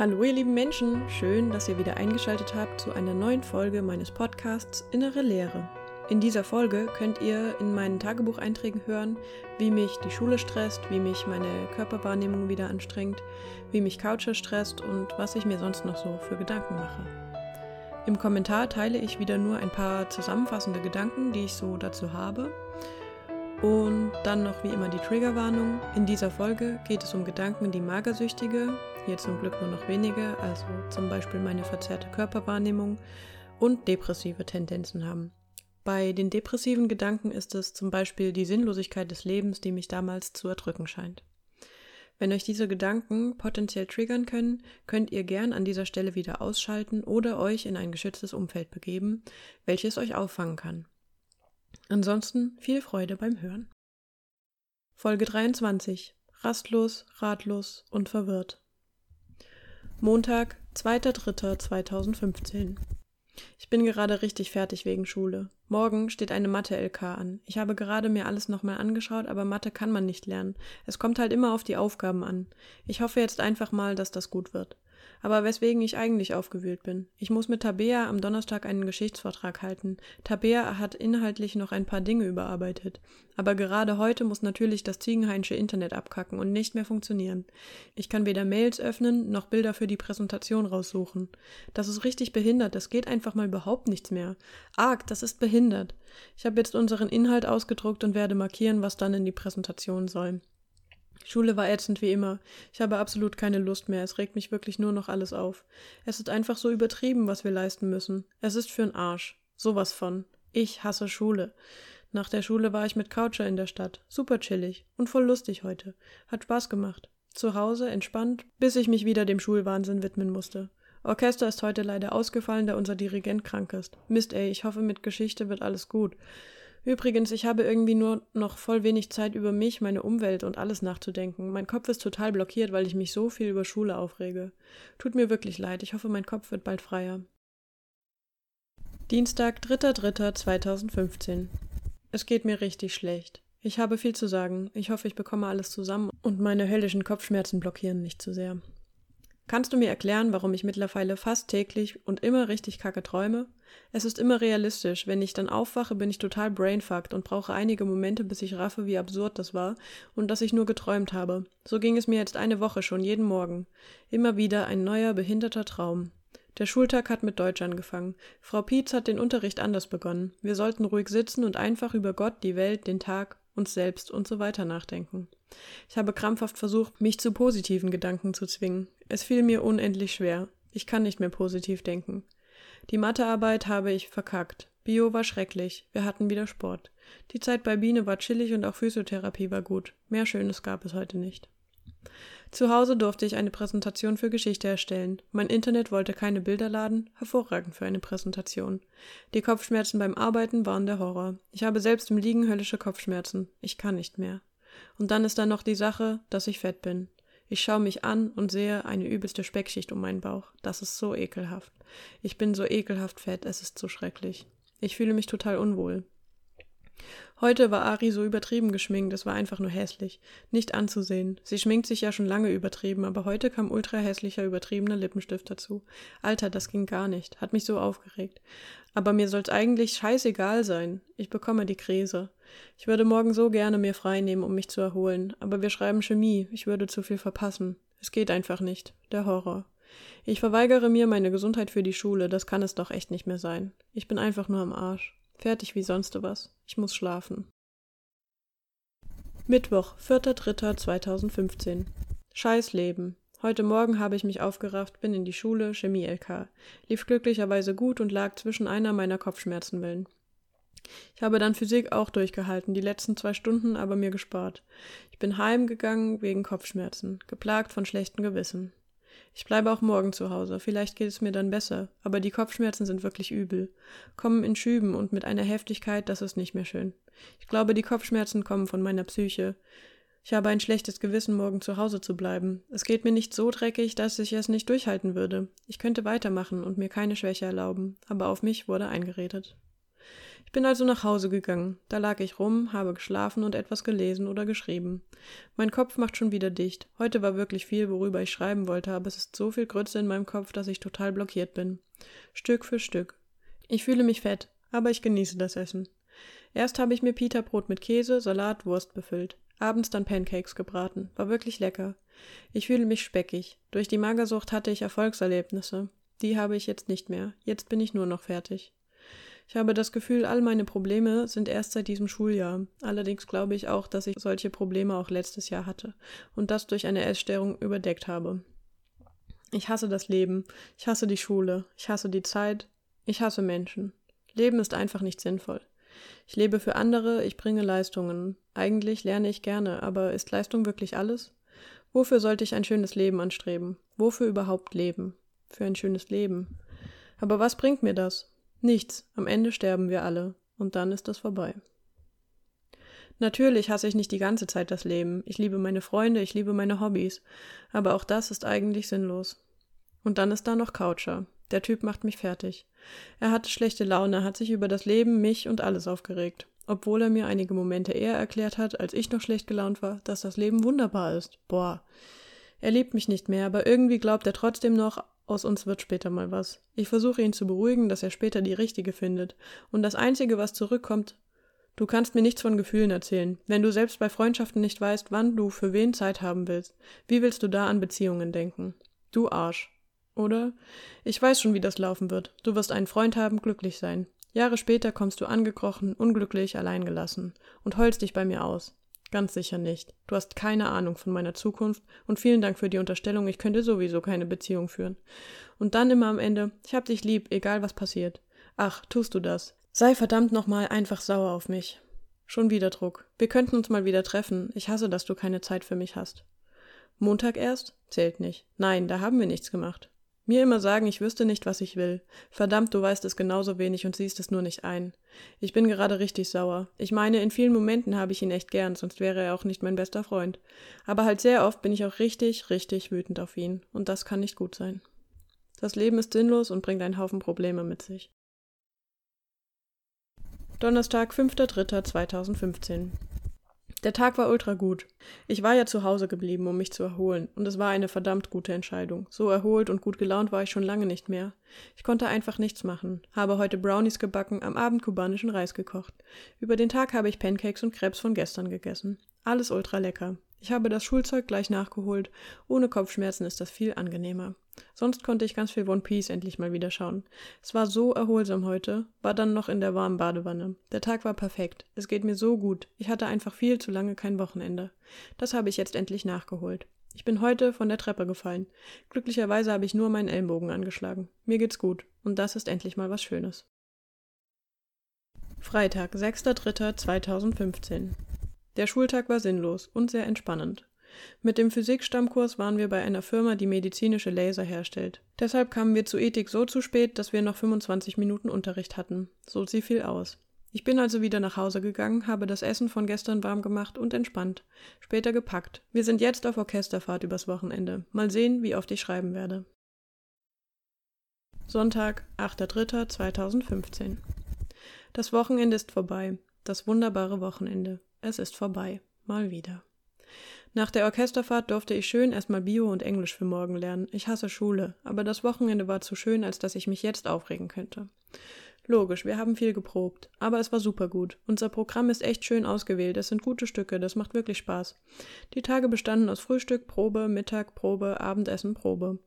Hallo ihr lieben Menschen, schön, dass ihr wieder eingeschaltet habt zu einer neuen Folge meines Podcasts Innere Lehre. In dieser Folge könnt ihr in meinen Tagebucheinträgen hören, wie mich die Schule stresst, wie mich meine Körperwahrnehmung wieder anstrengt, wie mich Coucher stresst und was ich mir sonst noch so für Gedanken mache. Im Kommentar teile ich wieder nur ein paar zusammenfassende Gedanken, die ich so dazu habe und dann noch wie immer die Triggerwarnung. In dieser Folge geht es um Gedanken, die Magersüchtige, hier zum Glück nur noch wenige, also zum Beispiel meine verzerrte Körperwahrnehmung und depressive Tendenzen haben. Bei den depressiven Gedanken ist es zum Beispiel die Sinnlosigkeit des Lebens, die mich damals zu erdrücken scheint. Wenn euch diese Gedanken potenziell triggern können, könnt ihr gern an dieser Stelle wieder ausschalten oder euch in ein geschütztes Umfeld begeben, welches euch auffangen kann. Ansonsten viel Freude beim Hören. Folge 23. Rastlos, ratlos und verwirrt. Montag, 2.3.2015. Ich bin gerade richtig fertig wegen Schule. Morgen steht eine Mathe-LK an. Ich habe gerade mir alles nochmal angeschaut, aber Mathe kann man nicht lernen. Es kommt halt immer auf die Aufgaben an. Ich hoffe jetzt einfach mal, dass das gut wird aber weswegen ich eigentlich aufgewühlt bin. Ich muss mit Tabea am Donnerstag einen Geschichtsvortrag halten. Tabea hat inhaltlich noch ein paar Dinge überarbeitet. Aber gerade heute muss natürlich das Ziegenhainsche Internet abkacken und nicht mehr funktionieren. Ich kann weder Mails öffnen, noch Bilder für die Präsentation raussuchen. Das ist richtig behindert, das geht einfach mal überhaupt nichts mehr. Arg, das ist behindert. Ich habe jetzt unseren Inhalt ausgedruckt und werde markieren, was dann in die Präsentation soll. Schule war ätzend wie immer. Ich habe absolut keine Lust mehr. Es regt mich wirklich nur noch alles auf. Es ist einfach so übertrieben, was wir leisten müssen. Es ist für'n Arsch. Sowas von. Ich hasse Schule. Nach der Schule war ich mit Coucher in der Stadt. Super chillig und voll lustig heute. Hat Spaß gemacht. Zu Hause entspannt, bis ich mich wieder dem Schulwahnsinn widmen musste. Orchester ist heute leider ausgefallen, da unser Dirigent krank ist. Mist, ey, ich hoffe, mit Geschichte wird alles gut. Übrigens, ich habe irgendwie nur noch voll wenig Zeit über mich, meine Umwelt und alles nachzudenken. Mein Kopf ist total blockiert, weil ich mich so viel über Schule aufrege. Tut mir wirklich leid, ich hoffe, mein Kopf wird bald freier. Dienstag, 3.3.2015. Es geht mir richtig schlecht. Ich habe viel zu sagen. Ich hoffe, ich bekomme alles zusammen und meine höllischen Kopfschmerzen blockieren nicht zu sehr. Kannst du mir erklären, warum ich mittlerweile fast täglich und immer richtig kacke träume? Es ist immer realistisch. Wenn ich dann aufwache, bin ich total brainfucked und brauche einige Momente, bis ich raffe, wie absurd das war und dass ich nur geträumt habe. So ging es mir jetzt eine Woche schon, jeden Morgen. Immer wieder ein neuer, behinderter Traum. Der Schultag hat mit Deutsch angefangen. Frau Pietz hat den Unterricht anders begonnen. Wir sollten ruhig sitzen und einfach über Gott, die Welt, den Tag, uns selbst und so weiter nachdenken. Ich habe krampfhaft versucht, mich zu positiven Gedanken zu zwingen. Es fiel mir unendlich schwer. Ich kann nicht mehr positiv denken. Die Mathearbeit habe ich verkackt. Bio war schrecklich. Wir hatten wieder Sport. Die Zeit bei Biene war chillig und auch Physiotherapie war gut. Mehr Schönes gab es heute nicht. Zu Hause durfte ich eine Präsentation für Geschichte erstellen. Mein Internet wollte keine Bilder laden, hervorragend für eine Präsentation. Die Kopfschmerzen beim Arbeiten waren der Horror. Ich habe selbst im Liegen höllische Kopfschmerzen. Ich kann nicht mehr. Und dann ist da noch die Sache, dass ich fett bin. Ich schaue mich an und sehe eine übelste Speckschicht um meinen Bauch. Das ist so ekelhaft. Ich bin so ekelhaft fett, es ist so schrecklich. Ich fühle mich total unwohl. Heute war Ari so übertrieben geschminkt, es war einfach nur hässlich. Nicht anzusehen. Sie schminkt sich ja schon lange übertrieben, aber heute kam ultra hässlicher, übertriebener Lippenstift dazu. Alter, das ging gar nicht. Hat mich so aufgeregt. Aber mir soll's eigentlich scheißegal sein. Ich bekomme die Krise. Ich würde morgen so gerne mir frei nehmen, um mich zu erholen, aber wir schreiben Chemie, ich würde zu viel verpassen. Es geht einfach nicht. Der Horror. Ich verweigere mir meine Gesundheit für die Schule, das kann es doch echt nicht mehr sein. Ich bin einfach nur am Arsch. Fertig wie sonst was. Ich muss schlafen. Mittwoch, 4.3.2015. Scheiß Leben. Heute Morgen habe ich mich aufgerafft, bin in die Schule, Chemie-LK. Lief glücklicherweise gut und lag zwischen einer meiner Kopfschmerzenwellen. Ich habe dann Physik auch durchgehalten, die letzten zwei Stunden aber mir gespart. Ich bin heimgegangen wegen Kopfschmerzen, geplagt von schlechten Gewissen. Ich bleibe auch morgen zu Hause, vielleicht geht es mir dann besser, aber die Kopfschmerzen sind wirklich übel, kommen in Schüben und mit einer Heftigkeit, das ist nicht mehr schön. Ich glaube, die Kopfschmerzen kommen von meiner Psyche. Ich habe ein schlechtes Gewissen, morgen zu Hause zu bleiben. Es geht mir nicht so dreckig, dass ich es nicht durchhalten würde. Ich könnte weitermachen und mir keine Schwäche erlauben, aber auf mich wurde eingeredet. Ich bin also nach Hause gegangen. Da lag ich rum, habe geschlafen und etwas gelesen oder geschrieben. Mein Kopf macht schon wieder dicht. Heute war wirklich viel, worüber ich schreiben wollte, aber es ist so viel Grütze in meinem Kopf, dass ich total blockiert bin. Stück für Stück. Ich fühle mich fett, aber ich genieße das Essen. Erst habe ich mir Pita-Brot mit Käse, Salat, Wurst befüllt. Abends dann Pancakes gebraten. War wirklich lecker. Ich fühle mich speckig. Durch die Magersucht hatte ich Erfolgserlebnisse. Die habe ich jetzt nicht mehr. Jetzt bin ich nur noch fertig. Ich habe das Gefühl, all meine Probleme sind erst seit diesem Schuljahr. Allerdings glaube ich auch, dass ich solche Probleme auch letztes Jahr hatte und das durch eine Essstörung überdeckt habe. Ich hasse das Leben, ich hasse die Schule, ich hasse die Zeit, ich hasse Menschen. Leben ist einfach nicht sinnvoll. Ich lebe für andere, ich bringe Leistungen. Eigentlich lerne ich gerne, aber ist Leistung wirklich alles? Wofür sollte ich ein schönes Leben anstreben? Wofür überhaupt leben? Für ein schönes Leben. Aber was bringt mir das? Nichts, am Ende sterben wir alle, und dann ist es vorbei. Natürlich hasse ich nicht die ganze Zeit das Leben. Ich liebe meine Freunde, ich liebe meine Hobbys. Aber auch das ist eigentlich sinnlos. Und dann ist da noch Coucher. Der Typ macht mich fertig. Er hatte schlechte Laune, hat sich über das Leben, mich und alles aufgeregt. Obwohl er mir einige Momente eher erklärt hat, als ich noch schlecht gelaunt war, dass das Leben wunderbar ist. Boah. Er liebt mich nicht mehr, aber irgendwie glaubt er trotzdem noch, aus uns wird später mal was. Ich versuche ihn zu beruhigen, dass er später die richtige findet. Und das Einzige, was zurückkommt, du kannst mir nichts von Gefühlen erzählen. Wenn du selbst bei Freundschaften nicht weißt, wann du für wen Zeit haben willst, wie willst du da an Beziehungen denken? Du Arsch. Oder? Ich weiß schon, wie das laufen wird. Du wirst einen Freund haben, glücklich sein. Jahre später kommst du angekrochen, unglücklich, alleingelassen und heulst dich bei mir aus. Ganz sicher nicht. Du hast keine Ahnung von meiner Zukunft und vielen Dank für die Unterstellung, ich könnte sowieso keine Beziehung führen. Und dann immer am Ende, ich hab dich lieb, egal was passiert. Ach, tust du das. Sei verdammt nochmal einfach sauer auf mich. Schon wieder Druck. Wir könnten uns mal wieder treffen. Ich hasse, dass du keine Zeit für mich hast. Montag erst? Zählt nicht. Nein, da haben wir nichts gemacht. Mir immer sagen, ich wüsste nicht, was ich will. Verdammt, du weißt es genauso wenig und siehst es nur nicht ein. Ich bin gerade richtig sauer. Ich meine, in vielen Momenten habe ich ihn echt gern, sonst wäre er auch nicht mein bester Freund. Aber halt sehr oft bin ich auch richtig, richtig wütend auf ihn. Und das kann nicht gut sein. Das Leben ist sinnlos und bringt einen Haufen Probleme mit sich. Donnerstag, 5.3.2015 der Tag war ultra gut. Ich war ja zu Hause geblieben, um mich zu erholen, und es war eine verdammt gute Entscheidung. So erholt und gut gelaunt war ich schon lange nicht mehr. Ich konnte einfach nichts machen, habe heute Brownies gebacken, am Abend kubanischen Reis gekocht. Über den Tag habe ich Pancakes und Krebs von gestern gegessen. Alles ultra lecker. Ich habe das Schulzeug gleich nachgeholt. Ohne Kopfschmerzen ist das viel angenehmer. Sonst konnte ich ganz viel One Piece endlich mal wieder schauen. Es war so erholsam heute, war dann noch in der warmen Badewanne. Der Tag war perfekt. Es geht mir so gut. Ich hatte einfach viel zu lange kein Wochenende. Das habe ich jetzt endlich nachgeholt. Ich bin heute von der Treppe gefallen. Glücklicherweise habe ich nur meinen Ellenbogen angeschlagen. Mir geht's gut. Und das ist endlich mal was Schönes. Freitag, 6.3.2015 der Schultag war sinnlos und sehr entspannend. Mit dem Physikstammkurs waren wir bei einer Firma, die medizinische Laser herstellt. Deshalb kamen wir zu Ethik so zu spät, dass wir noch 25 Minuten Unterricht hatten. So sie fiel aus. Ich bin also wieder nach Hause gegangen, habe das Essen von gestern warm gemacht und entspannt. Später gepackt. Wir sind jetzt auf Orchesterfahrt übers Wochenende. Mal sehen, wie oft ich schreiben werde. Sonntag, 8.3.2015. Das Wochenende ist vorbei. Das wunderbare Wochenende. Es ist vorbei. Mal wieder. Nach der Orchesterfahrt durfte ich schön erstmal Bio und Englisch für morgen lernen. Ich hasse Schule, aber das Wochenende war zu schön, als dass ich mich jetzt aufregen könnte. Logisch, wir haben viel geprobt, aber es war super gut. Unser Programm ist echt schön ausgewählt, es sind gute Stücke, das macht wirklich Spaß. Die Tage bestanden aus Frühstück, Probe, Mittag, Probe, Abendessen, Probe.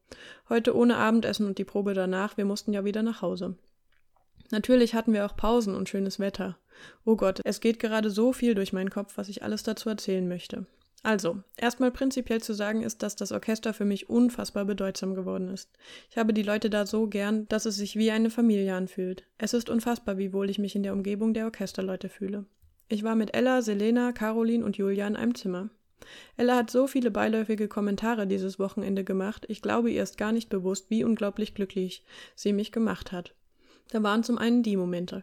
Heute ohne Abendessen und die Probe danach, wir mussten ja wieder nach Hause. Natürlich hatten wir auch Pausen und schönes Wetter. Oh Gott, es geht gerade so viel durch meinen Kopf, was ich alles dazu erzählen möchte. Also, erstmal prinzipiell zu sagen ist, dass das Orchester für mich unfassbar bedeutsam geworden ist. Ich habe die Leute da so gern, dass es sich wie eine Familie anfühlt. Es ist unfassbar, wie wohl ich mich in der Umgebung der Orchesterleute fühle. Ich war mit Ella, Selena, Caroline und Julia in einem Zimmer. Ella hat so viele beiläufige Kommentare dieses Wochenende gemacht, ich glaube ihr ist gar nicht bewusst, wie unglaublich glücklich sie mich gemacht hat. Da waren zum einen die Momente.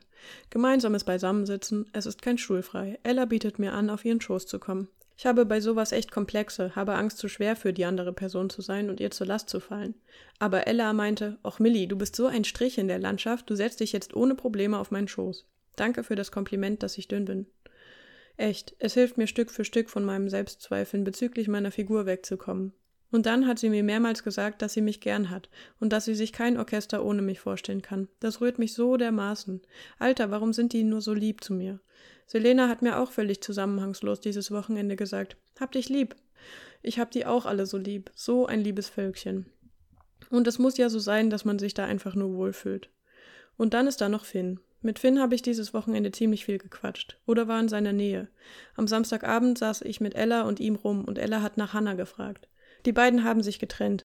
Gemeinsames Beisammensitzen, es ist kein Schulfrei. Ella bietet mir an, auf ihren Schoß zu kommen. Ich habe bei sowas echt Komplexe, habe Angst, zu schwer für die andere Person zu sein und ihr zur Last zu fallen. Aber Ella meinte, Och Millie, du bist so ein Strich in der Landschaft, du setzt dich jetzt ohne Probleme auf meinen Schoß. Danke für das Kompliment, dass ich dünn bin. Echt, es hilft mir Stück für Stück von meinem Selbstzweifeln bezüglich meiner Figur wegzukommen. Und dann hat sie mir mehrmals gesagt, dass sie mich gern hat und dass sie sich kein Orchester ohne mich vorstellen kann. Das rührt mich so dermaßen. Alter, warum sind die nur so lieb zu mir? Selena hat mir auch völlig zusammenhangslos dieses Wochenende gesagt. Hab dich lieb. Ich hab die auch alle so lieb. So ein liebes Völkchen. Und es muss ja so sein, dass man sich da einfach nur wohlfühlt. Und dann ist da noch Finn. Mit Finn habe ich dieses Wochenende ziemlich viel gequatscht oder war in seiner Nähe. Am Samstagabend saß ich mit Ella und ihm rum und Ella hat nach Hannah gefragt. Die beiden haben sich getrennt.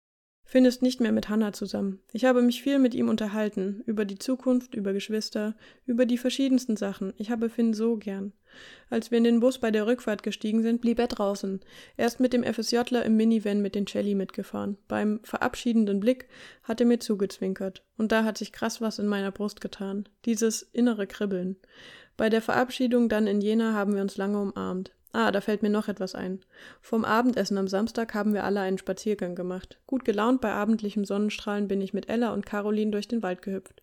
Finn ist nicht mehr mit Hannah zusammen. Ich habe mich viel mit ihm unterhalten, über die Zukunft, über Geschwister, über die verschiedensten Sachen. Ich habe Finn so gern. Als wir in den Bus bei der Rückfahrt gestiegen sind, blieb er draußen. Er ist mit dem FSJler im Minivan mit den Celli mitgefahren. Beim verabschiedenden Blick hat er mir zugezwinkert. Und da hat sich krass was in meiner Brust getan. Dieses innere Kribbeln. Bei der Verabschiedung dann in Jena haben wir uns lange umarmt. Ah, da fällt mir noch etwas ein. Vom Abendessen am Samstag haben wir alle einen Spaziergang gemacht. Gut gelaunt bei abendlichem Sonnenstrahlen bin ich mit Ella und Caroline durch den Wald gehüpft.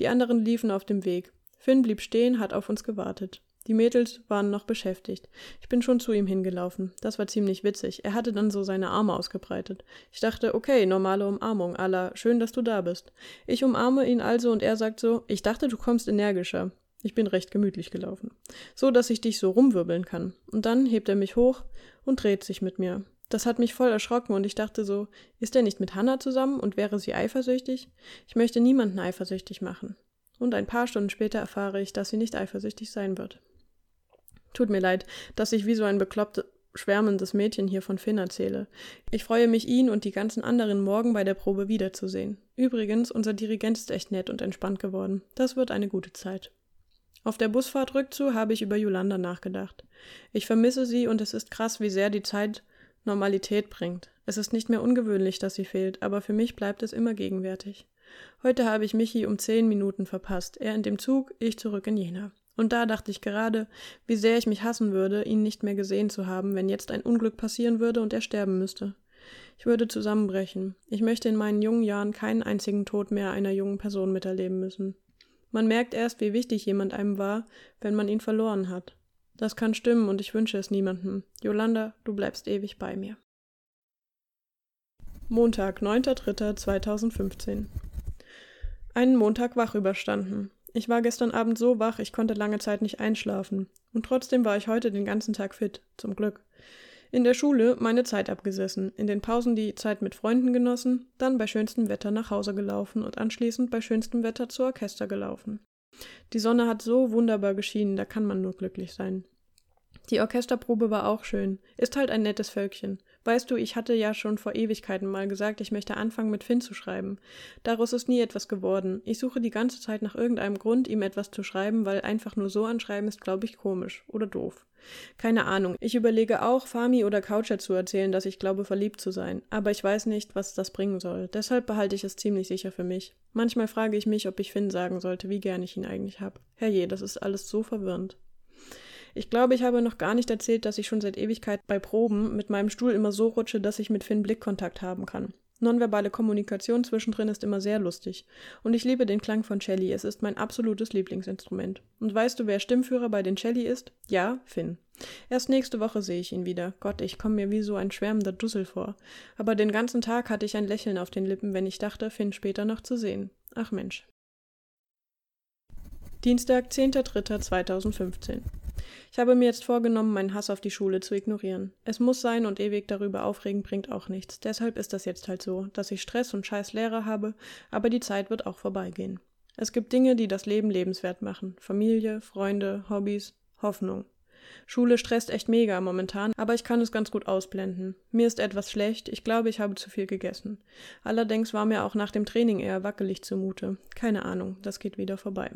Die anderen liefen auf dem Weg. Finn blieb stehen, hat auf uns gewartet. Die Mädels waren noch beschäftigt. Ich bin schon zu ihm hingelaufen. Das war ziemlich witzig. Er hatte dann so seine Arme ausgebreitet. Ich dachte, okay, normale Umarmung, aller, schön, dass du da bist. Ich umarme ihn also und er sagt so, ich dachte, du kommst energischer. Ich bin recht gemütlich gelaufen. So, dass ich dich so rumwirbeln kann. Und dann hebt er mich hoch und dreht sich mit mir. Das hat mich voll erschrocken und ich dachte so, ist er nicht mit Hannah zusammen und wäre sie eifersüchtig? Ich möchte niemanden eifersüchtig machen. Und ein paar Stunden später erfahre ich, dass sie nicht eifersüchtig sein wird. Tut mir leid, dass ich wie so ein beklopptes, schwärmendes Mädchen hier von Finn erzähle. Ich freue mich, ihn und die ganzen anderen morgen bei der Probe wiederzusehen. Übrigens, unser Dirigent ist echt nett und entspannt geworden. Das wird eine gute Zeit. Auf der Busfahrt rückzu habe ich über Yolanda nachgedacht. Ich vermisse sie und es ist krass, wie sehr die Zeit Normalität bringt. Es ist nicht mehr ungewöhnlich, dass sie fehlt, aber für mich bleibt es immer gegenwärtig. Heute habe ich Michi um zehn Minuten verpasst. Er in dem Zug, ich zurück in Jena. Und da dachte ich gerade, wie sehr ich mich hassen würde, ihn nicht mehr gesehen zu haben, wenn jetzt ein Unglück passieren würde und er sterben müsste. Ich würde zusammenbrechen. Ich möchte in meinen jungen Jahren keinen einzigen Tod mehr einer jungen Person miterleben müssen. Man merkt erst, wie wichtig jemand einem war, wenn man ihn verloren hat. Das kann stimmen und ich wünsche es niemandem. Yolanda, du bleibst ewig bei mir. Montag, 9.3.2015 Einen Montag wach überstanden. Ich war gestern Abend so wach, ich konnte lange Zeit nicht einschlafen. Und trotzdem war ich heute den ganzen Tag fit, zum Glück. In der Schule meine Zeit abgesessen, in den Pausen die Zeit mit Freunden genossen, dann bei schönstem Wetter nach Hause gelaufen und anschließend bei schönstem Wetter zu Orchester gelaufen. Die Sonne hat so wunderbar geschienen, da kann man nur glücklich sein. Die Orchesterprobe war auch schön. Ist halt ein nettes Völkchen. Weißt du, ich hatte ja schon vor Ewigkeiten mal gesagt, ich möchte anfangen mit Finn zu schreiben. Daraus ist nie etwas geworden. Ich suche die ganze Zeit nach irgendeinem Grund, ihm etwas zu schreiben, weil einfach nur so anschreiben ist, glaube ich, komisch oder doof. Keine Ahnung. Ich überlege auch, Fami oder Coucher zu erzählen, dass ich glaube, verliebt zu sein. Aber ich weiß nicht, was das bringen soll. Deshalb behalte ich es ziemlich sicher für mich. Manchmal frage ich mich, ob ich Finn sagen sollte, wie gern ich ihn eigentlich habe. Herrje, das ist alles so verwirrend. Ich glaube, ich habe noch gar nicht erzählt, dass ich schon seit Ewigkeit bei Proben mit meinem Stuhl immer so rutsche, dass ich mit Finn Blickkontakt haben kann. Nonverbale Kommunikation zwischendrin ist immer sehr lustig. Und ich liebe den Klang von Celli. Es ist mein absolutes Lieblingsinstrument. Und weißt du, wer Stimmführer bei den Celli ist? Ja, Finn. Erst nächste Woche sehe ich ihn wieder. Gott, ich komme mir wie so ein schwärmender Dussel vor. Aber den ganzen Tag hatte ich ein Lächeln auf den Lippen, wenn ich dachte, Finn später noch zu sehen. Ach Mensch. Dienstag, 10.03.2015 ich habe mir jetzt vorgenommen, meinen Hass auf die Schule zu ignorieren. Es muss sein und ewig darüber aufregen bringt auch nichts. Deshalb ist das jetzt halt so, dass ich Stress und scheiß Lehrer habe, aber die Zeit wird auch vorbeigehen. Es gibt Dinge, die das Leben lebenswert machen. Familie, Freunde, Hobbys, Hoffnung. Schule stresst echt mega momentan, aber ich kann es ganz gut ausblenden. Mir ist etwas schlecht, ich glaube, ich habe zu viel gegessen. Allerdings war mir auch nach dem Training eher wackelig zumute. Keine Ahnung, das geht wieder vorbei.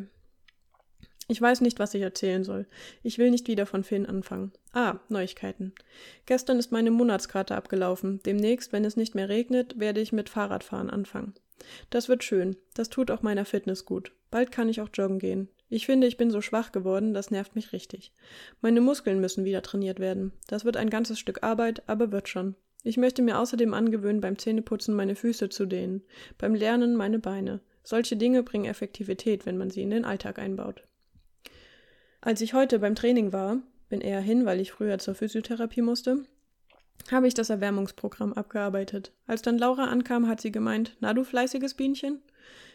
Ich weiß nicht, was ich erzählen soll. Ich will nicht wieder von Finn anfangen. Ah, Neuigkeiten. Gestern ist meine Monatskarte abgelaufen. Demnächst, wenn es nicht mehr regnet, werde ich mit Fahrradfahren anfangen. Das wird schön. Das tut auch meiner Fitness gut. Bald kann ich auch joggen gehen. Ich finde, ich bin so schwach geworden, das nervt mich richtig. Meine Muskeln müssen wieder trainiert werden. Das wird ein ganzes Stück Arbeit, aber wird schon. Ich möchte mir außerdem angewöhnen, beim Zähneputzen meine Füße zu dehnen, beim Lernen meine Beine. Solche Dinge bringen Effektivität, wenn man sie in den Alltag einbaut. Als ich heute beim Training war, bin eher hin, weil ich früher zur Physiotherapie musste, habe ich das Erwärmungsprogramm abgearbeitet. Als dann Laura ankam, hat sie gemeint, na du fleißiges Bienchen?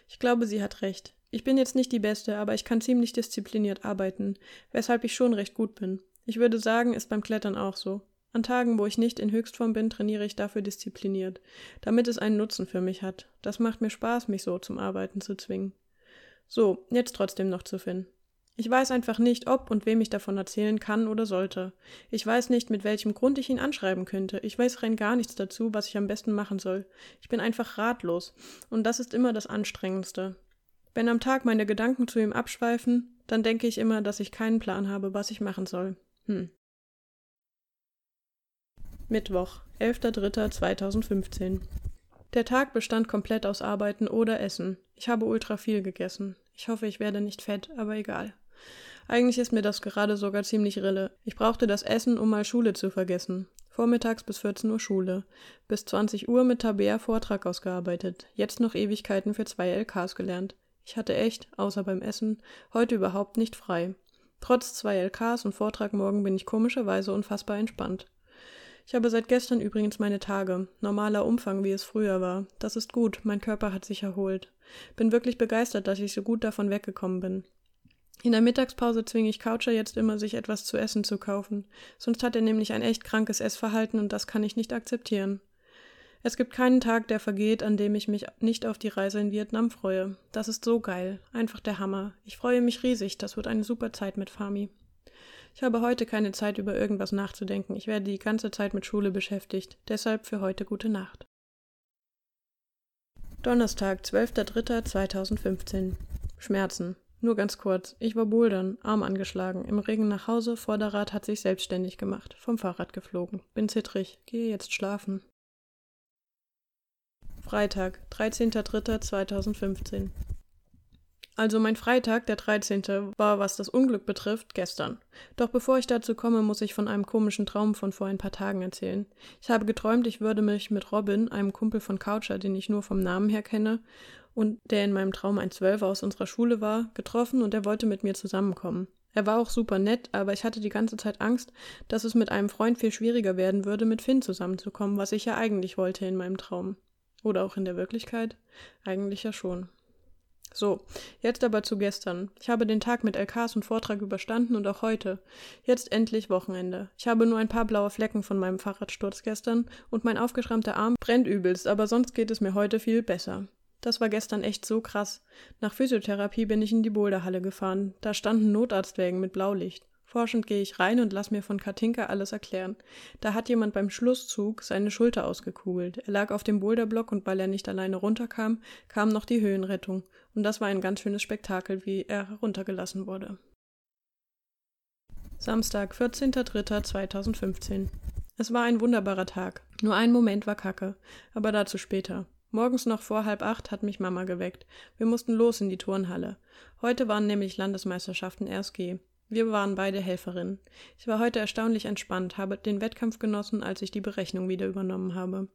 Ich glaube, sie hat recht. Ich bin jetzt nicht die Beste, aber ich kann ziemlich diszipliniert arbeiten, weshalb ich schon recht gut bin. Ich würde sagen, ist beim Klettern auch so. An Tagen, wo ich nicht in Höchstform bin, trainiere ich dafür diszipliniert, damit es einen Nutzen für mich hat. Das macht mir Spaß, mich so zum Arbeiten zu zwingen. So, jetzt trotzdem noch zu Finn. Ich weiß einfach nicht, ob und wem ich davon erzählen kann oder sollte. Ich weiß nicht, mit welchem Grund ich ihn anschreiben könnte. Ich weiß rein gar nichts dazu, was ich am besten machen soll. Ich bin einfach ratlos. Und das ist immer das Anstrengendste. Wenn am Tag meine Gedanken zu ihm abschweifen, dann denke ich immer, dass ich keinen Plan habe, was ich machen soll. Hm. Mittwoch, 11.03.2015. Der Tag bestand komplett aus Arbeiten oder Essen. Ich habe ultra viel gegessen. Ich hoffe, ich werde nicht fett, aber egal. Eigentlich ist mir das gerade sogar ziemlich rille. Ich brauchte das Essen, um mal Schule zu vergessen. Vormittags bis 14 Uhr Schule. Bis 20 Uhr mit Tabea Vortrag ausgearbeitet. Jetzt noch Ewigkeiten für zwei LKs gelernt. Ich hatte echt, außer beim Essen, heute überhaupt nicht frei. Trotz zwei LKs und Vortrag morgen bin ich komischerweise unfassbar entspannt. Ich habe seit gestern übrigens meine Tage. Normaler Umfang, wie es früher war. Das ist gut, mein Körper hat sich erholt. Bin wirklich begeistert, dass ich so gut davon weggekommen bin. In der Mittagspause zwinge ich Coucher jetzt immer, sich etwas zu essen zu kaufen. Sonst hat er nämlich ein echt krankes Essverhalten und das kann ich nicht akzeptieren. Es gibt keinen Tag, der vergeht, an dem ich mich nicht auf die Reise in Vietnam freue. Das ist so geil. Einfach der Hammer. Ich freue mich riesig. Das wird eine super Zeit mit Fami. Ich habe heute keine Zeit, über irgendwas nachzudenken. Ich werde die ganze Zeit mit Schule beschäftigt. Deshalb für heute gute Nacht. Donnerstag, 12.03.2015. Schmerzen. Nur ganz kurz. Ich war bouldern, Arm angeschlagen, im Regen nach Hause, Vorderrad hat sich selbstständig gemacht, vom Fahrrad geflogen. Bin zittrig, gehe jetzt schlafen. Freitag, 13.03.2015. Also mein Freitag, der 13., war, was das Unglück betrifft, gestern. Doch bevor ich dazu komme, muss ich von einem komischen Traum von vor ein paar Tagen erzählen. Ich habe geträumt, ich würde mich mit Robin, einem Kumpel von Coucher, den ich nur vom Namen her kenne, und der in meinem Traum ein Zwölfer aus unserer Schule war, getroffen und er wollte mit mir zusammenkommen. Er war auch super nett, aber ich hatte die ganze Zeit Angst, dass es mit einem Freund viel schwieriger werden würde, mit Finn zusammenzukommen, was ich ja eigentlich wollte in meinem Traum. Oder auch in der Wirklichkeit? Eigentlich ja schon. So, jetzt aber zu gestern. Ich habe den Tag mit LKs und Vortrag überstanden und auch heute. Jetzt endlich Wochenende. Ich habe nur ein paar blaue Flecken von meinem Fahrradsturz gestern und mein aufgeschrammter Arm brennt übelst, aber sonst geht es mir heute viel besser. Das war gestern echt so krass. Nach Physiotherapie bin ich in die Boulderhalle gefahren. Da standen Notarztwägen mit Blaulicht. Forschend gehe ich rein und lass mir von Katinka alles erklären. Da hat jemand beim Schlusszug seine Schulter ausgekugelt. Er lag auf dem Boulderblock und weil er nicht alleine runterkam, kam noch die Höhenrettung. Und das war ein ganz schönes Spektakel, wie er heruntergelassen wurde. Samstag, 14.03.2015. Es war ein wunderbarer Tag. Nur ein Moment war kacke, aber dazu später. Morgens noch vor halb acht hat mich Mama geweckt. Wir mussten los in die Turnhalle. Heute waren nämlich Landesmeisterschaften RSG. Wir waren beide Helferinnen. Ich war heute erstaunlich entspannt, habe den Wettkampf genossen, als ich die Berechnung wieder übernommen habe.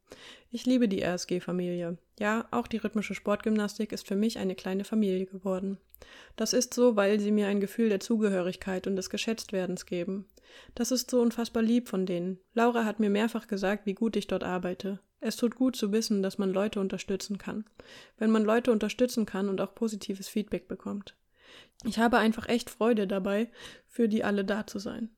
Ich liebe die RSG-Familie. Ja, auch die rhythmische Sportgymnastik ist für mich eine kleine Familie geworden. Das ist so, weil sie mir ein Gefühl der Zugehörigkeit und des Geschätztwerdens geben. Das ist so unfassbar lieb von denen. Laura hat mir mehrfach gesagt, wie gut ich dort arbeite. Es tut gut zu wissen, dass man Leute unterstützen kann. Wenn man Leute unterstützen kann und auch positives Feedback bekommt. Ich habe einfach echt Freude dabei, für die alle da zu sein.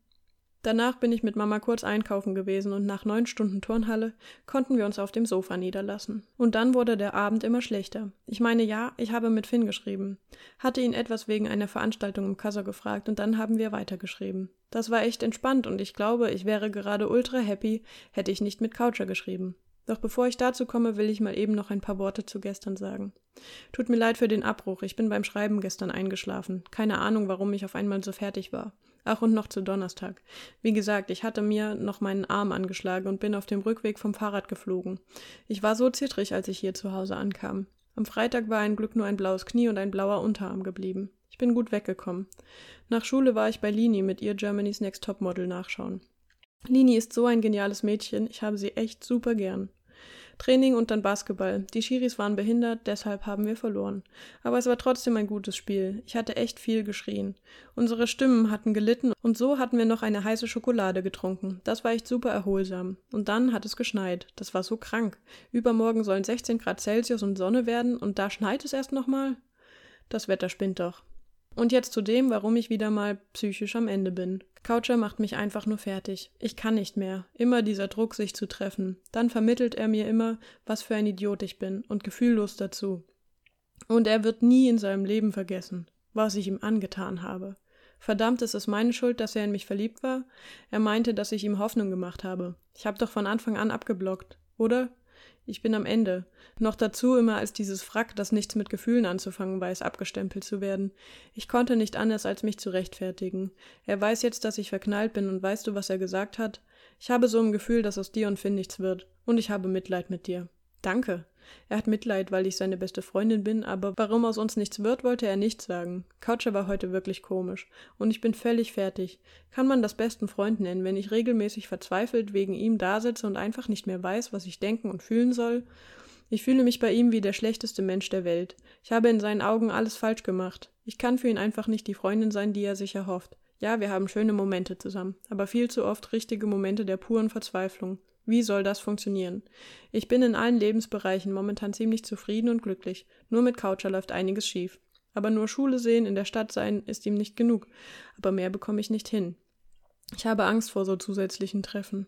Danach bin ich mit Mama kurz einkaufen gewesen und nach neun Stunden Turnhalle konnten wir uns auf dem Sofa niederlassen. Und dann wurde der Abend immer schlechter. Ich meine, ja, ich habe mit Finn geschrieben, hatte ihn etwas wegen einer Veranstaltung im Kasser gefragt und dann haben wir weitergeschrieben. Das war echt entspannt und ich glaube, ich wäre gerade ultra happy, hätte ich nicht mit Coucher geschrieben. Doch bevor ich dazu komme, will ich mal eben noch ein paar Worte zu gestern sagen. Tut mir leid für den Abbruch, ich bin beim Schreiben gestern eingeschlafen. Keine Ahnung, warum ich auf einmal so fertig war. Ach, und noch zu Donnerstag. Wie gesagt, ich hatte mir noch meinen Arm angeschlagen und bin auf dem Rückweg vom Fahrrad geflogen. Ich war so zittrig, als ich hier zu Hause ankam. Am Freitag war ein Glück nur ein blaues Knie und ein blauer Unterarm geblieben. Ich bin gut weggekommen. Nach Schule war ich bei Lini mit ihr Germany's Next Top Model nachschauen. Lini ist so ein geniales Mädchen, ich habe sie echt super gern. Training und dann Basketball. Die Schiris waren behindert, deshalb haben wir verloren. Aber es war trotzdem ein gutes Spiel. Ich hatte echt viel geschrien. Unsere Stimmen hatten gelitten und so hatten wir noch eine heiße Schokolade getrunken. Das war echt super erholsam. Und dann hat es geschneit. Das war so krank. Übermorgen sollen 16 Grad Celsius und Sonne werden und da schneit es erst nochmal? Das Wetter spinnt doch. Und jetzt zu dem, warum ich wieder mal psychisch am Ende bin. Coucher macht mich einfach nur fertig. Ich kann nicht mehr. Immer dieser Druck, sich zu treffen. Dann vermittelt er mir immer, was für ein Idiot ich bin und gefühllos dazu. Und er wird nie in seinem Leben vergessen, was ich ihm angetan habe. Verdammt, ist es meine Schuld, dass er in mich verliebt war? Er meinte, dass ich ihm Hoffnung gemacht habe. Ich habe doch von Anfang an abgeblockt, oder? Ich bin am Ende. Noch dazu immer als dieses Frack, das nichts mit Gefühlen anzufangen weiß, abgestempelt zu werden. Ich konnte nicht anders, als mich zu rechtfertigen. Er weiß jetzt, dass ich verknallt bin und weißt du, was er gesagt hat? Ich habe so ein Gefühl, dass aus dir und Finn nichts wird. Und ich habe Mitleid mit dir. Danke. Er hat Mitleid, weil ich seine beste Freundin bin, aber warum aus uns nichts wird, wollte er nicht sagen. Coucher war heute wirklich komisch. Und ich bin völlig fertig. Kann man das besten Freund nennen, wenn ich regelmäßig verzweifelt wegen ihm dasitze und einfach nicht mehr weiß, was ich denken und fühlen soll? Ich fühle mich bei ihm wie der schlechteste Mensch der Welt. Ich habe in seinen Augen alles falsch gemacht. Ich kann für ihn einfach nicht die Freundin sein, die er sich erhofft. Ja, wir haben schöne Momente zusammen, aber viel zu oft richtige Momente der puren Verzweiflung. Wie soll das funktionieren? Ich bin in allen Lebensbereichen momentan ziemlich zufrieden und glücklich. Nur mit Coucher läuft einiges schief. Aber nur Schule sehen, in der Stadt sein, ist ihm nicht genug. Aber mehr bekomme ich nicht hin. Ich habe Angst vor so zusätzlichen Treffen.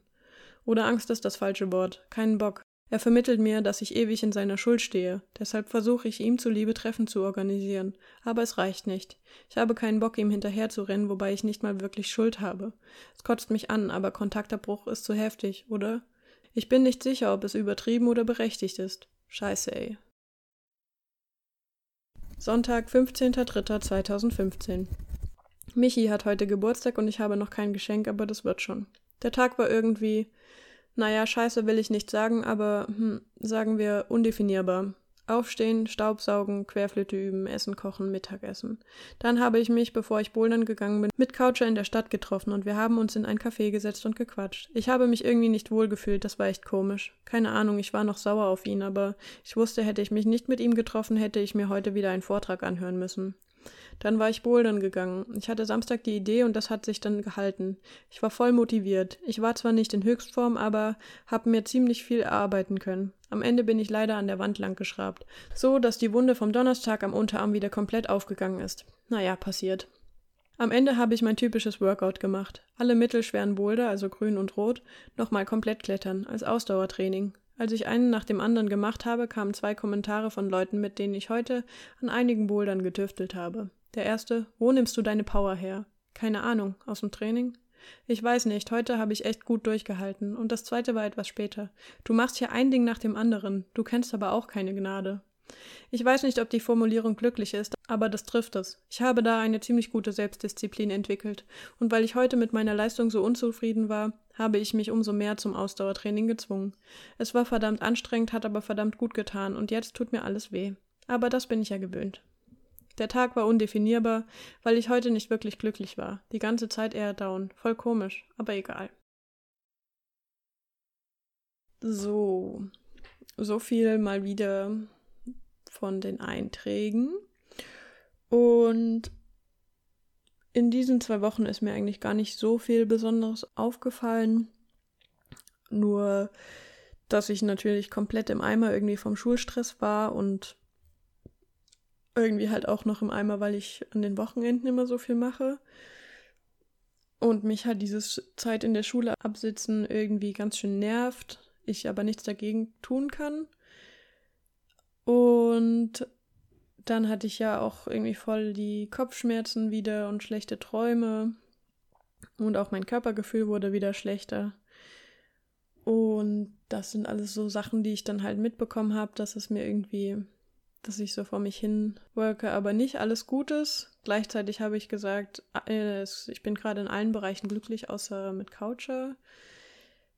Oder Angst ist das falsche Wort. Keinen Bock. Er vermittelt mir, dass ich ewig in seiner Schuld stehe, deshalb versuche ich ihm zuliebe Treffen zu organisieren, aber es reicht nicht. Ich habe keinen Bock, ihm hinterherzurennen, wobei ich nicht mal wirklich Schuld habe. Es kotzt mich an, aber Kontaktabbruch ist zu heftig, oder? Ich bin nicht sicher, ob es übertrieben oder berechtigt ist. Scheiße, ey. Sonntag, 15.03.2015. Michi hat heute Geburtstag und ich habe noch kein Geschenk, aber das wird schon. Der Tag war irgendwie naja, scheiße will ich nicht sagen, aber hm, sagen wir undefinierbar. Aufstehen, Staubsaugen, Querflöte üben, Essen kochen, Mittagessen. Dann habe ich mich, bevor ich bouldern gegangen bin, mit Coucher in der Stadt getroffen und wir haben uns in ein Café gesetzt und gequatscht. Ich habe mich irgendwie nicht wohl gefühlt, das war echt komisch. Keine Ahnung, ich war noch sauer auf ihn, aber ich wusste, hätte ich mich nicht mit ihm getroffen, hätte ich mir heute wieder einen Vortrag anhören müssen. Dann war ich bouldern gegangen. Ich hatte Samstag die Idee und das hat sich dann gehalten. Ich war voll motiviert. Ich war zwar nicht in Höchstform, aber habe mir ziemlich viel erarbeiten können. Am Ende bin ich leider an der Wand lang geschrabt. So, dass die Wunde vom Donnerstag am Unterarm wieder komplett aufgegangen ist. Naja, passiert. Am Ende habe ich mein typisches Workout gemacht. Alle mittelschweren Boulder, also grün und rot, nochmal komplett klettern, als Ausdauertraining. Als ich einen nach dem anderen gemacht habe, kamen zwei Kommentare von Leuten, mit denen ich heute an einigen Bouldern getüftelt habe. Der erste, wo nimmst du deine Power her? Keine Ahnung, aus dem Training? Ich weiß nicht, heute habe ich echt gut durchgehalten. Und das zweite war etwas später. Du machst hier ein Ding nach dem anderen, du kennst aber auch keine Gnade. Ich weiß nicht, ob die Formulierung glücklich ist, aber das trifft es. Ich habe da eine ziemlich gute Selbstdisziplin entwickelt. Und weil ich heute mit meiner Leistung so unzufrieden war, habe ich mich umso mehr zum Ausdauertraining gezwungen. Es war verdammt anstrengend, hat aber verdammt gut getan und jetzt tut mir alles weh. Aber das bin ich ja gewöhnt. Der Tag war undefinierbar, weil ich heute nicht wirklich glücklich war. Die ganze Zeit eher down. Voll komisch, aber egal. So. So viel mal wieder von den Einträgen. Und in diesen zwei Wochen ist mir eigentlich gar nicht so viel Besonderes aufgefallen. Nur, dass ich natürlich komplett im Eimer irgendwie vom Schulstress war und irgendwie halt auch noch im Eimer, weil ich an den Wochenenden immer so viel mache. Und mich halt dieses Zeit in der Schule absitzen irgendwie ganz schön nervt, ich aber nichts dagegen tun kann. Und dann hatte ich ja auch irgendwie voll die Kopfschmerzen wieder und schlechte Träume. Und auch mein Körpergefühl wurde wieder schlechter. Und das sind alles so Sachen, die ich dann halt mitbekommen habe, dass es mir irgendwie, dass ich so vor mich hin worke, aber nicht alles Gutes. Gleichzeitig habe ich gesagt, äh, ich bin gerade in allen Bereichen glücklich, außer mit Coucher.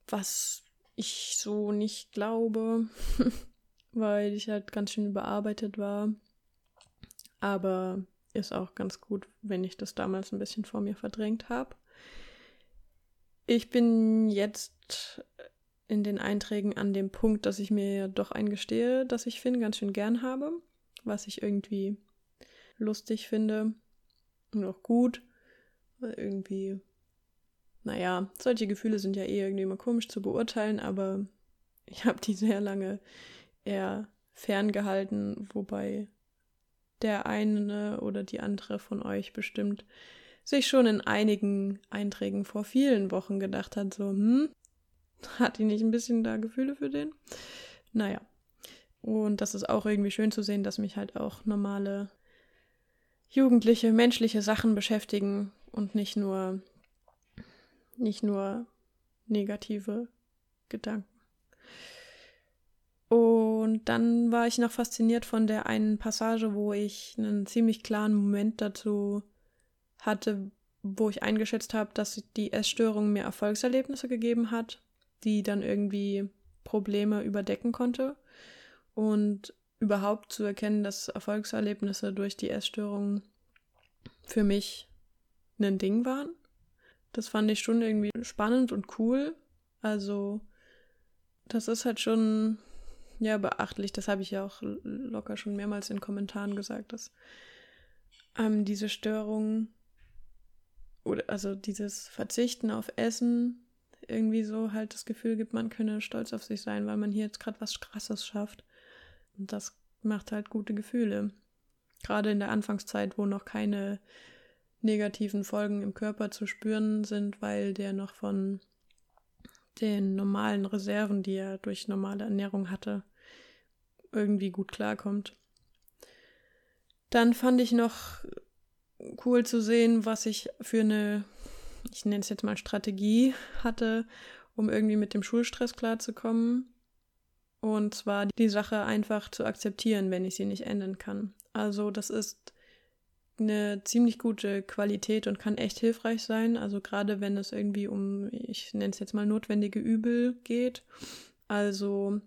Was ich so nicht glaube, weil ich halt ganz schön überarbeitet war. Aber ist auch ganz gut, wenn ich das damals ein bisschen vor mir verdrängt habe. Ich bin jetzt in den Einträgen an dem Punkt, dass ich mir doch eingestehe, dass ich Finn ganz schön gern habe, was ich irgendwie lustig finde und auch gut, irgendwie, naja, solche Gefühle sind ja eh irgendwie immer komisch zu beurteilen, aber ich habe die sehr lange eher ferngehalten, wobei der eine oder die andere von euch bestimmt sich schon in einigen Einträgen vor vielen Wochen gedacht hat, so, hm, hat die nicht ein bisschen da Gefühle für den? Naja. Und das ist auch irgendwie schön zu sehen, dass mich halt auch normale jugendliche, menschliche Sachen beschäftigen und nicht nur nicht nur negative Gedanken. Und dann war ich noch fasziniert von der einen Passage, wo ich einen ziemlich klaren Moment dazu hatte, wo ich eingeschätzt habe, dass die Essstörung mir Erfolgserlebnisse gegeben hat, die dann irgendwie Probleme überdecken konnte. Und überhaupt zu erkennen, dass Erfolgserlebnisse durch die Essstörung für mich ein Ding waren. Das fand ich schon irgendwie spannend und cool. Also, das ist halt schon, ja, beachtlich. Das habe ich ja auch locker schon mehrmals in Kommentaren gesagt, dass ähm, diese Störung oder also dieses Verzichten auf Essen irgendwie so halt das Gefühl gibt, man könne stolz auf sich sein, weil man hier jetzt gerade was Krasses schafft. Und das macht halt gute Gefühle. Gerade in der Anfangszeit, wo noch keine negativen Folgen im Körper zu spüren sind, weil der noch von den normalen Reserven, die er durch normale Ernährung hatte, irgendwie gut klarkommt. Dann fand ich noch cool zu sehen, was ich für eine, ich nenne es jetzt mal Strategie hatte, um irgendwie mit dem Schulstress klarzukommen. Und zwar die Sache einfach zu akzeptieren, wenn ich sie nicht ändern kann. Also das ist eine ziemlich gute Qualität und kann echt hilfreich sein. Also gerade wenn es irgendwie um, ich nenne es jetzt mal notwendige Übel geht. Also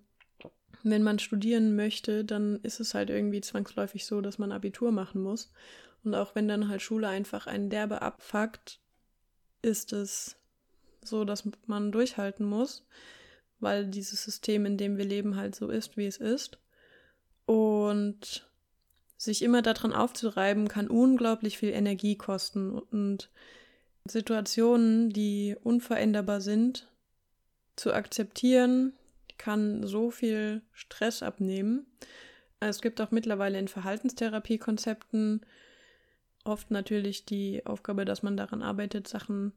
wenn man studieren möchte, dann ist es halt irgendwie zwangsläufig so, dass man Abitur machen muss. Und auch wenn dann halt Schule einfach einen derbe abfuckt, ist es so, dass man durchhalten muss, weil dieses System, in dem wir leben, halt so ist, wie es ist. Und sich immer daran aufzureiben, kann unglaublich viel Energie kosten und Situationen, die unveränderbar sind, zu akzeptieren, kann so viel Stress abnehmen. Es gibt auch mittlerweile in Verhaltenstherapiekonzepten oft natürlich die Aufgabe, dass man daran arbeitet, Sachen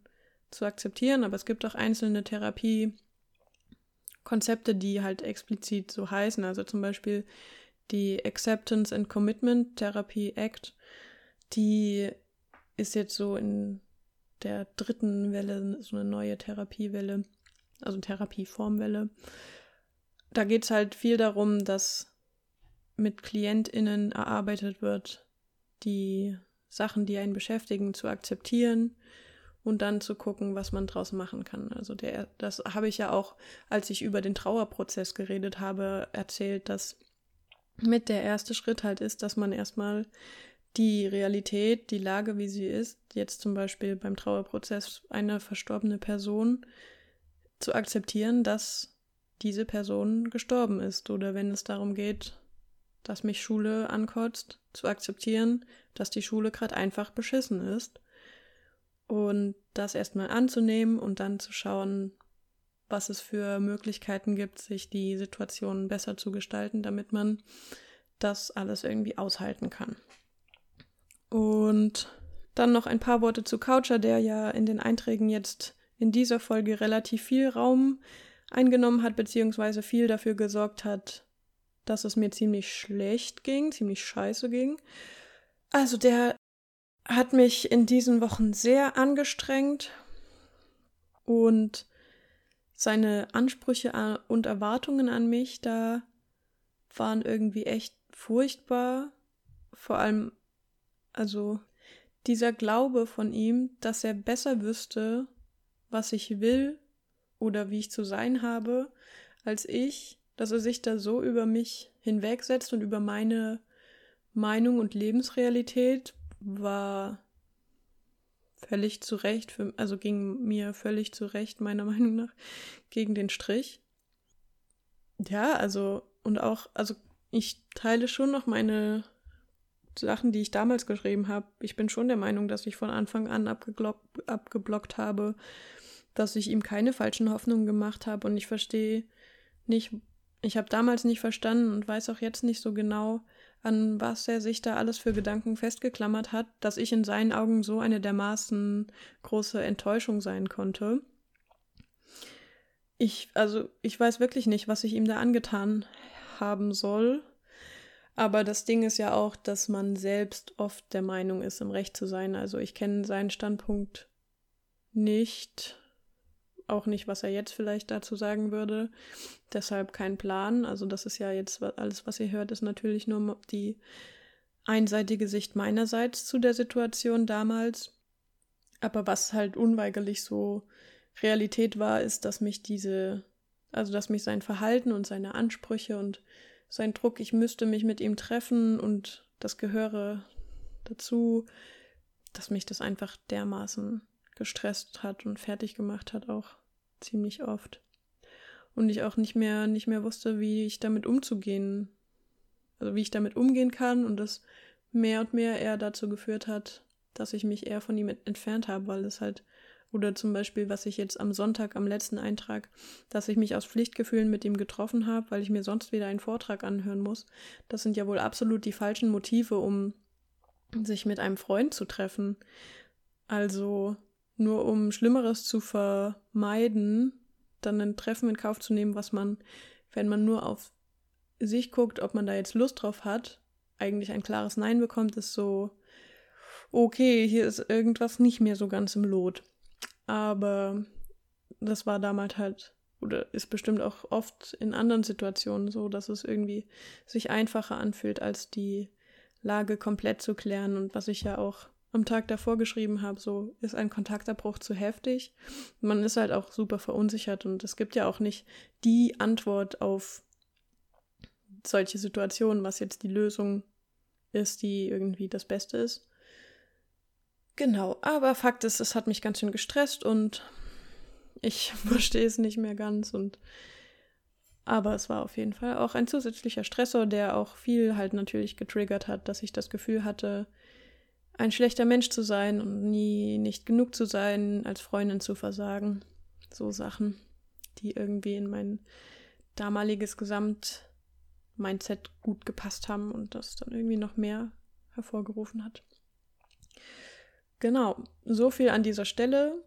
zu akzeptieren, aber es gibt auch einzelne Therapiekonzepte, die halt explizit so heißen. Also zum Beispiel die Acceptance and Commitment Therapy Act, die ist jetzt so in der dritten Welle, so eine neue Therapiewelle, also Therapieformwelle. Da geht es halt viel darum, dass mit KlientInnen erarbeitet wird, die Sachen, die einen beschäftigen, zu akzeptieren und dann zu gucken, was man draus machen kann. Also der, das habe ich ja auch, als ich über den Trauerprozess geredet habe, erzählt, dass mit der erste Schritt halt ist, dass man erstmal die Realität, die Lage, wie sie ist, jetzt zum Beispiel beim Trauerprozess eine verstorbene Person, zu akzeptieren, dass diese Person gestorben ist oder wenn es darum geht, dass mich Schule ankotzt, zu akzeptieren, dass die Schule gerade einfach beschissen ist und das erstmal anzunehmen und dann zu schauen, was es für Möglichkeiten gibt, sich die Situation besser zu gestalten, damit man das alles irgendwie aushalten kann. Und dann noch ein paar Worte zu Coucher, der ja in den Einträgen jetzt in dieser Folge relativ viel Raum eingenommen hat, beziehungsweise viel dafür gesorgt hat, dass es mir ziemlich schlecht ging, ziemlich scheiße ging. Also der hat mich in diesen Wochen sehr angestrengt und seine Ansprüche und Erwartungen an mich da waren irgendwie echt furchtbar. Vor allem, also dieser Glaube von ihm, dass er besser wüsste, was ich will oder wie ich zu sein habe, als ich, dass er sich da so über mich hinwegsetzt und über meine Meinung und Lebensrealität war völlig zu Recht, für, also ging mir völlig zu Recht, meiner Meinung nach, gegen den Strich. ja, also, und auch, also ich teile schon noch meine Sachen, die ich damals geschrieben habe. Ich bin schon der Meinung, dass ich von Anfang an abgeblockt habe, dass ich ihm keine falschen Hoffnungen gemacht habe und ich verstehe nicht, ich habe damals nicht verstanden und weiß auch jetzt nicht so genau, an was er sich da alles für Gedanken festgeklammert hat, dass ich in seinen Augen so eine dermaßen große Enttäuschung sein konnte. Ich, also, ich weiß wirklich nicht, was ich ihm da angetan haben soll. Aber das Ding ist ja auch, dass man selbst oft der Meinung ist, im Recht zu sein. Also ich kenne seinen Standpunkt nicht auch nicht, was er jetzt vielleicht dazu sagen würde. Deshalb kein Plan. Also das ist ja jetzt alles, was ihr hört, ist natürlich nur die einseitige Sicht meinerseits zu der Situation damals. Aber was halt unweigerlich so Realität war, ist, dass mich diese, also dass mich sein Verhalten und seine Ansprüche und sein Druck, ich müsste mich mit ihm treffen und das gehöre dazu, dass mich das einfach dermaßen gestresst hat und fertig gemacht hat auch ziemlich oft. Und ich auch nicht mehr, nicht mehr wusste, wie ich damit umzugehen, also wie ich damit umgehen kann und das mehr und mehr eher dazu geführt hat, dass ich mich eher von ihm entfernt habe, weil es halt, oder zum Beispiel, was ich jetzt am Sonntag, am letzten Eintrag, dass ich mich aus Pflichtgefühlen mit ihm getroffen habe, weil ich mir sonst wieder einen Vortrag anhören muss. Das sind ja wohl absolut die falschen Motive, um sich mit einem Freund zu treffen. Also nur um Schlimmeres zu vermeiden, dann ein Treffen in Kauf zu nehmen, was man, wenn man nur auf sich guckt, ob man da jetzt Lust drauf hat, eigentlich ein klares Nein bekommt, ist so, okay, hier ist irgendwas nicht mehr so ganz im Lot. Aber das war damals halt, oder ist bestimmt auch oft in anderen Situationen so, dass es irgendwie sich einfacher anfühlt, als die Lage komplett zu klären und was ich ja auch am Tag davor geschrieben habe, so ist ein Kontaktabbruch zu heftig. Man ist halt auch super verunsichert und es gibt ja auch nicht die Antwort auf solche Situationen, was jetzt die Lösung ist, die irgendwie das Beste ist. Genau, aber Fakt ist, es hat mich ganz schön gestresst und ich verstehe es nicht mehr ganz und aber es war auf jeden Fall auch ein zusätzlicher Stressor, der auch viel halt natürlich getriggert hat, dass ich das Gefühl hatte, ein schlechter Mensch zu sein und nie nicht genug zu sein, als Freundin zu versagen. So Sachen, die irgendwie in mein damaliges Gesamt-Mindset gut gepasst haben und das dann irgendwie noch mehr hervorgerufen hat. Genau, so viel an dieser Stelle.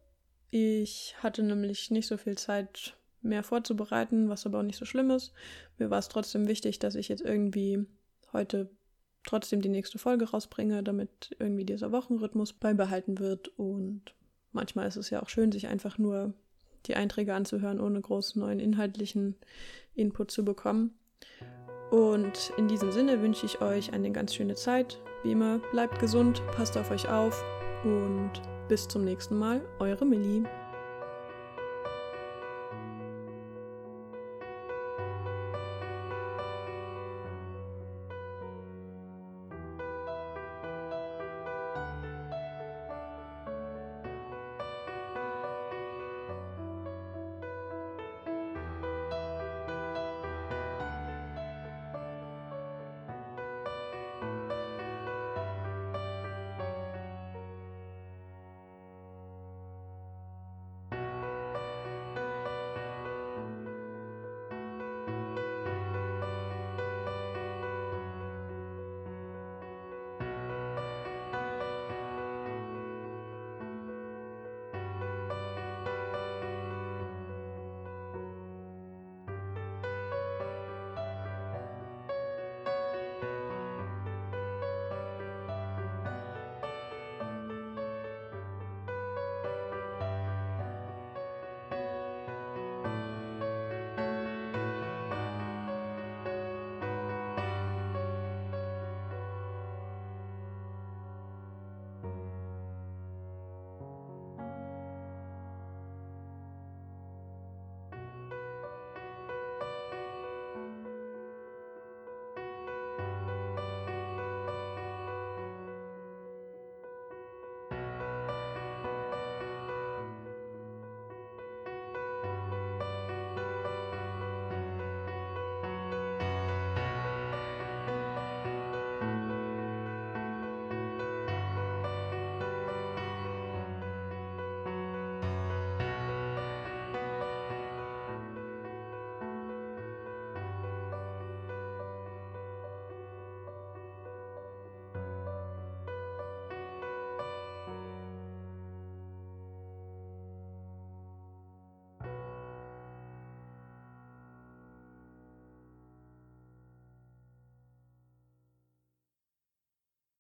Ich hatte nämlich nicht so viel Zeit mehr vorzubereiten, was aber auch nicht so schlimm ist. Mir war es trotzdem wichtig, dass ich jetzt irgendwie heute trotzdem die nächste Folge rausbringe, damit irgendwie dieser Wochenrhythmus beibehalten wird. Und manchmal ist es ja auch schön, sich einfach nur die Einträge anzuhören, ohne großen neuen inhaltlichen Input zu bekommen. Und in diesem Sinne wünsche ich euch eine ganz schöne Zeit. Wie immer, bleibt gesund, passt auf euch auf und bis zum nächsten Mal, eure Millie.